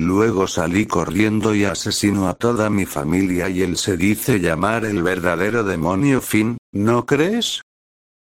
Luego salí corriendo y asesino a toda mi familia y él se dice llamar el verdadero demonio Fin, ¿no crees?